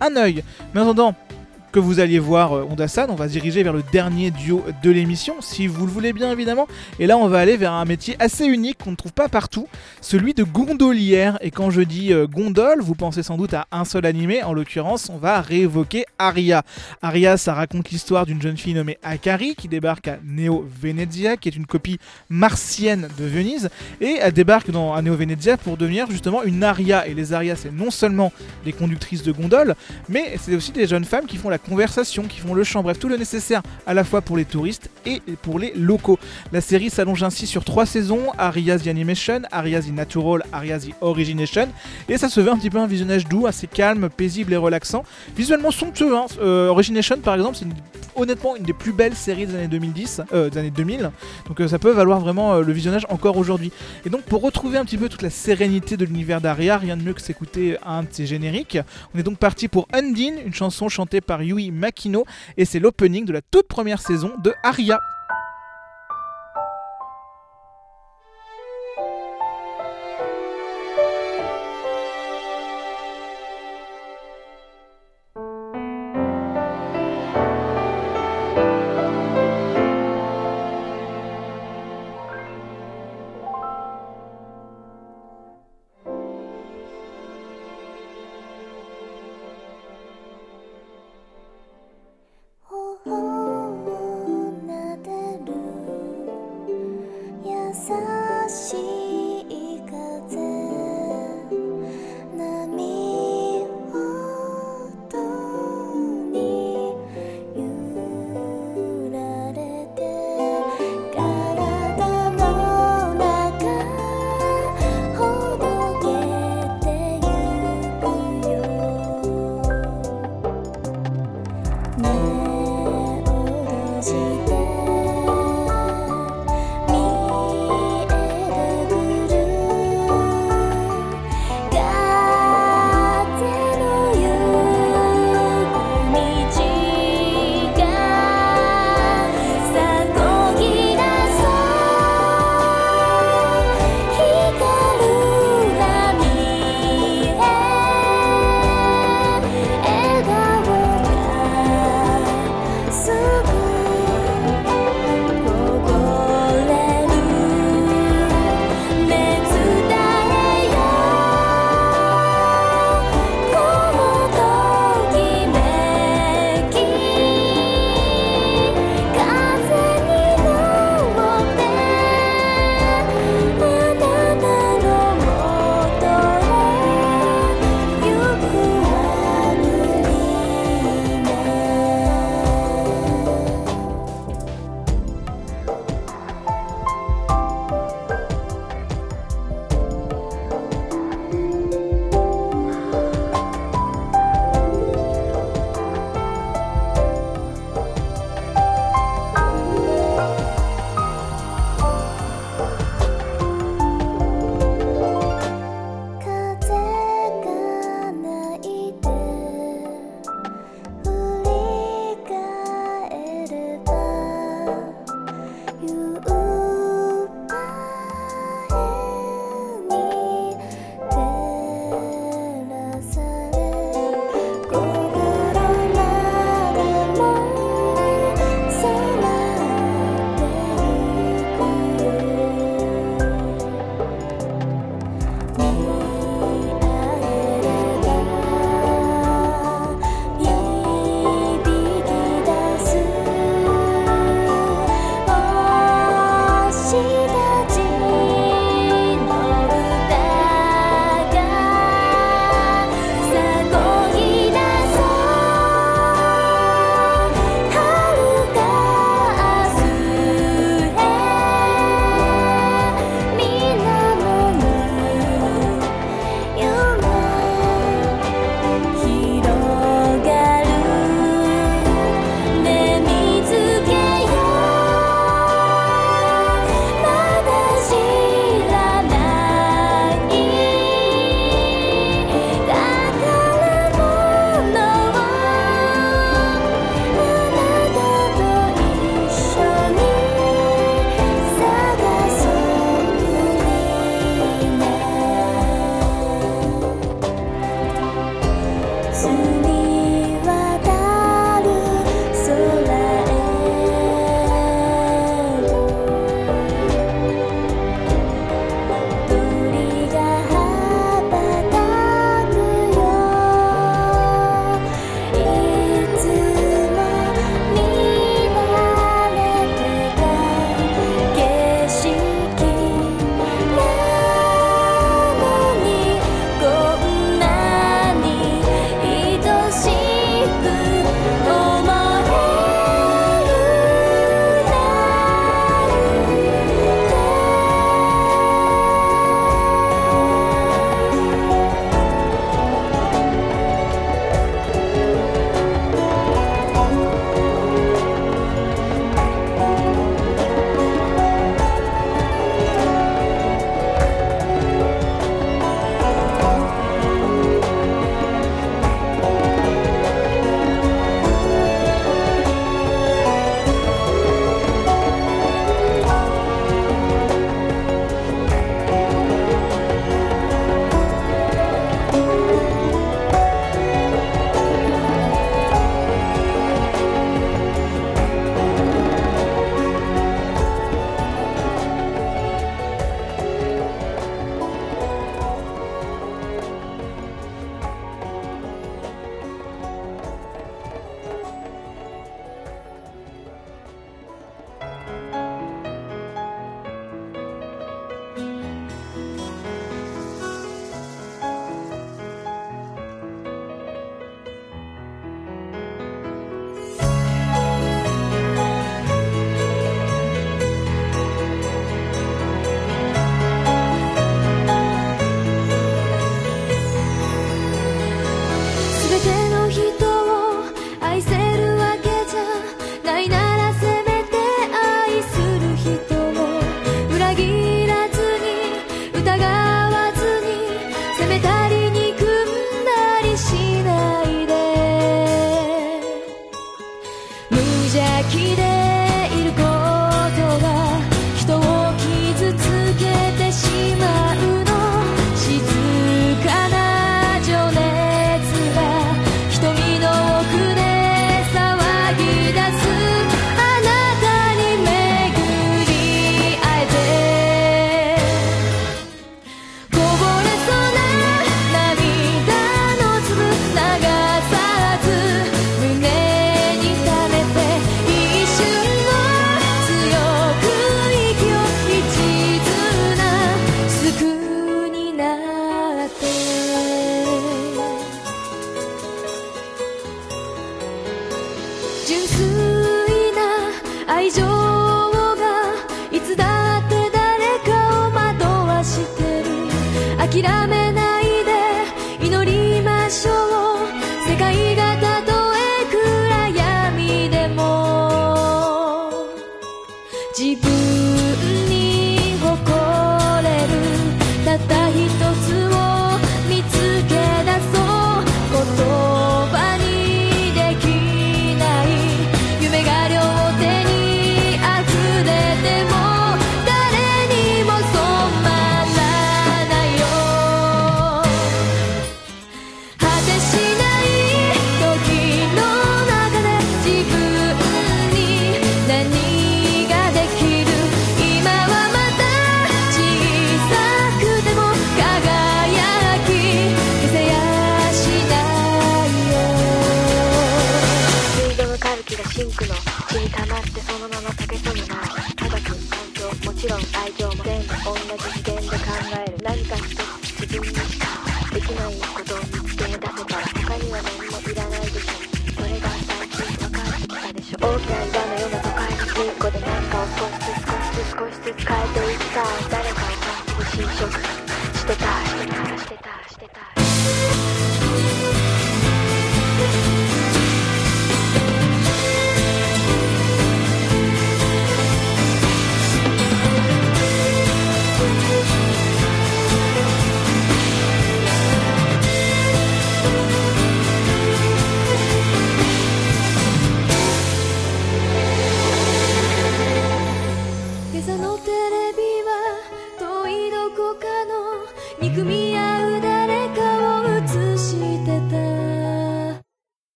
un œil. Mais en attendant, que vous alliez voir euh, Ondasan, on va se diriger vers le dernier duo de l'émission, si vous le voulez bien évidemment. Et là, on va aller vers un métier assez unique qu'on ne trouve pas partout, celui de gondolière. Et quand je dis euh, gondole, vous pensez sans doute à un seul animé, en l'occurrence, on va réévoquer Aria. Aria, ça raconte l'histoire d'une jeune fille nommée Akari qui débarque à Neo Venezia, qui est une copie martienne de Venise, et elle débarque dans, à Neo Venezia pour devenir justement une aria. Et les arias, c'est non seulement des conductrices de gondole, mais c'est aussi des jeunes femmes qui font la conversation, qui font le chant, bref, tout le nécessaire à la fois pour les touristes et pour les locaux. La série s'allonge ainsi sur trois saisons Arias the Animation, Arias the Natural, Arias the Origination, et ça se veut un petit peu un visionnage doux, assez calme, paisible et relaxant. Visuellement somptueux, hein. Euh, Origination par exemple, c'est honnêtement une des plus belles séries des années 2010, euh, des années 2000, donc euh, ça peut valoir vraiment le visionnage encore aujourd'hui. Et donc pour retrouver un petit peu toute la sérénité de l'univers d'Aria, rien de mieux que s'écouter un de ses génériques. On est donc parti pour Undine, une chanson chantée par Yui Makino, et c'est l'opening de la toute première saison de Aria.「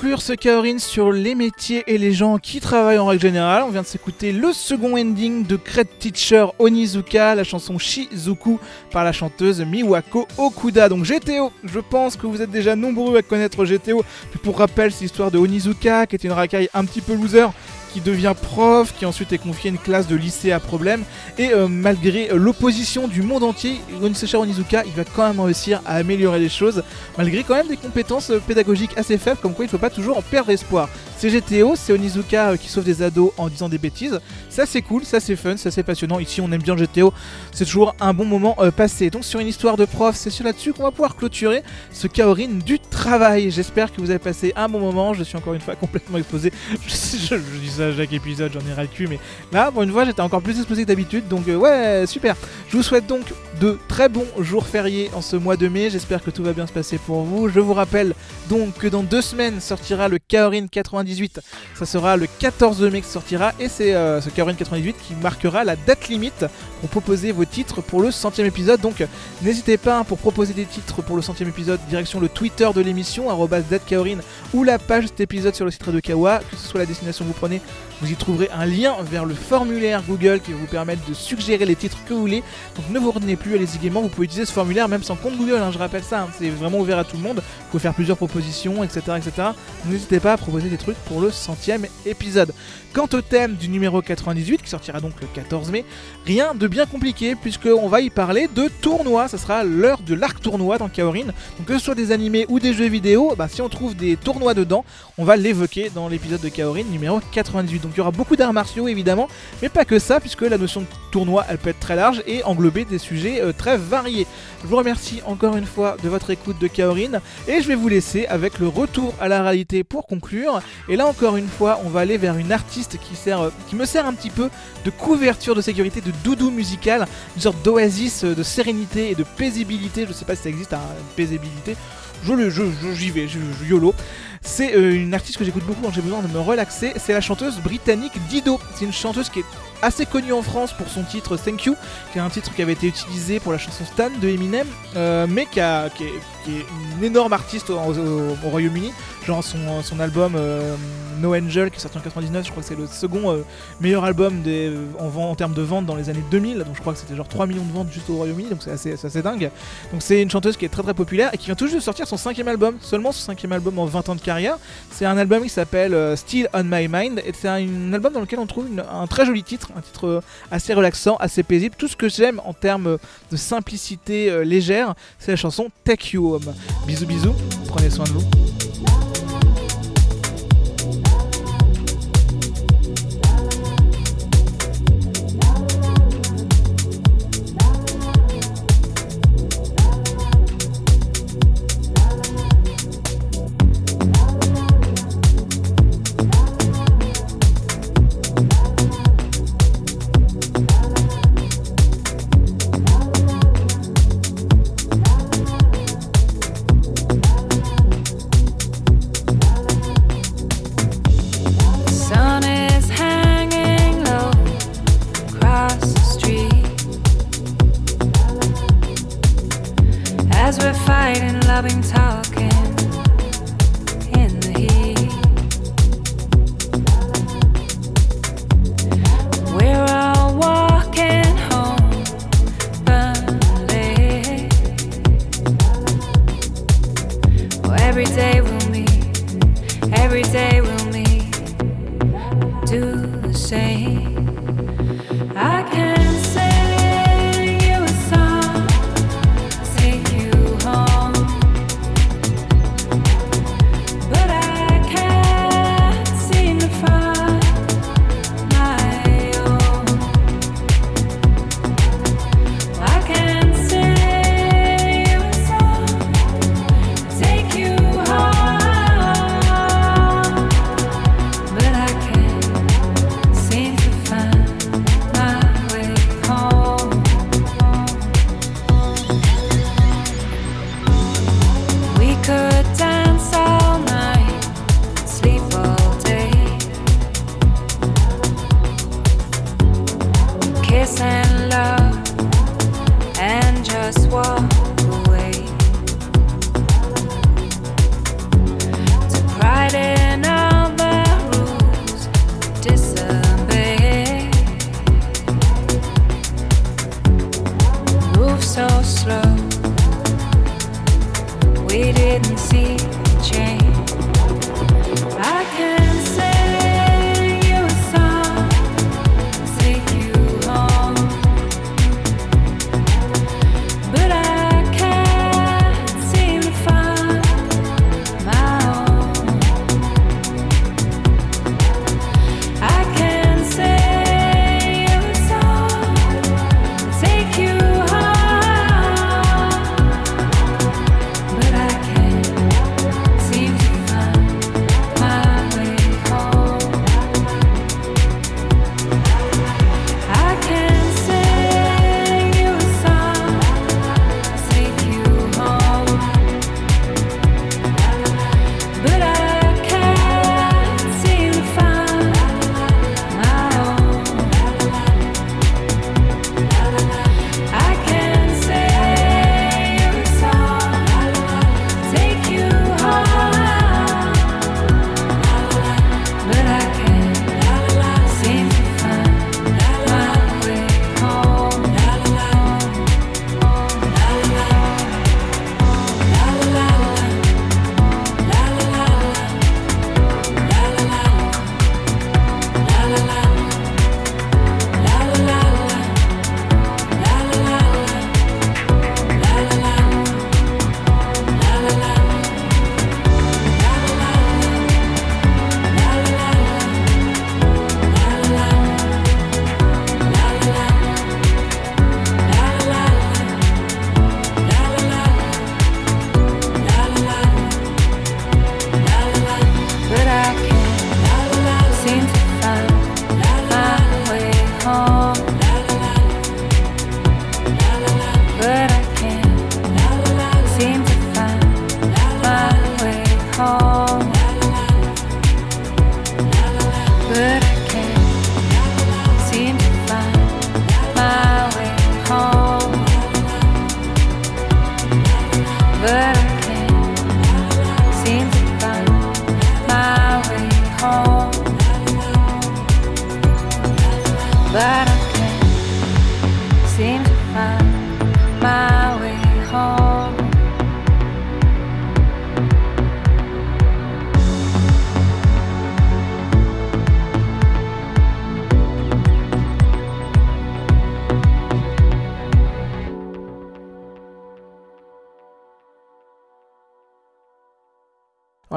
conclure ce Kaorin sur les métiers et les gens qui travaillent en règle générale, on vient de s'écouter le second ending de Cred Teacher Onizuka, la chanson Shizuku par la chanteuse Miwako Okuda. Donc GTO, je pense que vous êtes déjà nombreux à connaître GTO. Puis pour rappel, c'est l'histoire de Onizuka qui était une racaille un petit peu loser qui devient prof, qui ensuite est confié à une classe de lycée à problème. Et euh, malgré euh, l'opposition du monde entier, Onisecha Onizuka, il va quand même réussir à améliorer les choses, malgré quand même des compétences euh, pédagogiques assez faibles, comme quoi il ne faut pas toujours en perdre espoir. C'est GTO, c'est Onizuka euh, qui sauve des ados en disant des bêtises. Ça c'est cool, ça c'est fun, ça c'est passionnant. Ici on aime bien GTO, c'est toujours un bon moment euh, passé. Donc sur une histoire de prof, c'est sur là-dessus qu'on va pouvoir clôturer ce Kaorin du travail. J'espère que vous avez passé un bon moment. Je suis encore une fois complètement exposé. Je, dis ça à chaque épisode, j'en ai ras le cul, mais là pour une fois j'étais encore plus exposé que d'habitude. Donc euh, ouais, super. Je vous souhaite donc de très bons jours fériés en ce mois de mai. J'espère que tout va bien se passer pour vous. Je vous rappelle donc que dans deux semaines sortira le Kaorin 98. Ça sera le 14 mai que sortira et c'est euh, ce Kaorin 98 qui marquera la date limite pour proposer vos titres pour le centième épisode. Donc n'hésitez pas hein, pour proposer des titres pour le centième épisode, direction le Twitter de l'émission, @deadkaorin, ou la page cet épisode sur le site de Kawa, que ce soit la destination que vous prenez, vous y trouverez un lien vers le formulaire Google qui va vous permettre de suggérer les titres que vous voulez. Donc ne vous retenez plus, allez-y gaiement, vous pouvez utiliser ce formulaire même sans compte Google, hein, je rappelle ça, hein, c'est vraiment ouvert à tout le monde, vous pouvez faire plusieurs propositions, etc. etc. N'hésitez pas à proposer des trucs pour le centième épisode. Quant au thème du numéro 98, qui sortira donc le 14 mai, rien de bien compliqué, puisqu'on va y parler de tournois, ça sera l'heure de l'arc tournoi dans Kaorin, donc que ce soit des animés ou des jeux vidéo, bah, si on trouve des tournois dedans, on va l'évoquer dans l'épisode de Kaorin numéro 98. Donc il y aura beaucoup d'arts martiaux évidemment, mais pas que ça, puisque la notion de tournoi elle peut être très large et englober des sujets euh, très variés. Je vous remercie encore une fois de votre écoute de Kaorin, et je vais vous laisser avec le retour à la réalité pour conclure. Et là encore une fois, on va aller vers une artiste qui, sert, euh, qui me sert un petit peu de couverture de sécurité, de doudou musical, une sorte d'oasis euh, de sérénité et de paisibilité. Je sais pas si ça existe, hein, paisibilité. Je je, je- j'y vais, je, je- YOLO. C'est euh, une artiste que j'écoute beaucoup quand j'ai besoin de me relaxer. C'est la chanteuse britannique Dido. C'est une chanteuse qui est assez connue en France pour son titre Thank You, qui est un titre qui avait été utilisé pour la chanson Stan de Eminem, euh, mais qui, est, une énorme artiste au, au- au Royaume-Uni. Genre son, son album euh, No Angel qui est sorti en 99, je crois que c'est le second meilleur album en, termes de vente dans les années 2000. Donc je crois que c'était genre 3 millions de ventes juste au Royaume-Uni, donc c'est assez, dingue. Donc c'est une chanteuse qui est très très populaire et qui vient tout juste de sortir son cinquième album, seulement son cinquième album en 20 ans de C'est un album qui s'appelle euh, Still on My Mind et c'est un, album dans lequel on trouve un très joli titre, un titre euh, assez relaxant, assez paisible. Tout ce que j'aime en termes de simplicité euh, légère, c'est la chanson Take You Home. Bisous bisous, prenez soin de vous.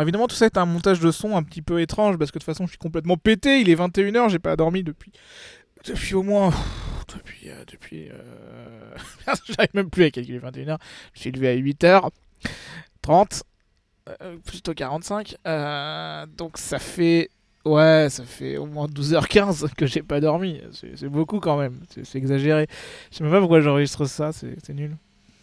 Évidemment, tout ça est un montage de son un petit peu étrange parce que de toute façon, je suis complètement pété. Il est 21h, j'ai pas dormi depuis. Depuis au moins. Depuis. euh, depuis. euh, J'arrive même plus à calculer 21h. Je suis levé à 8h30. euh, plutôt 45. euh, donc ça fait. Ouais, ça fait au moins 12h15 que j'ai pas dormi. C'est beaucoup quand même. C'est exagéré. Je sais même pas pourquoi j'enregistre ça, c'est nul.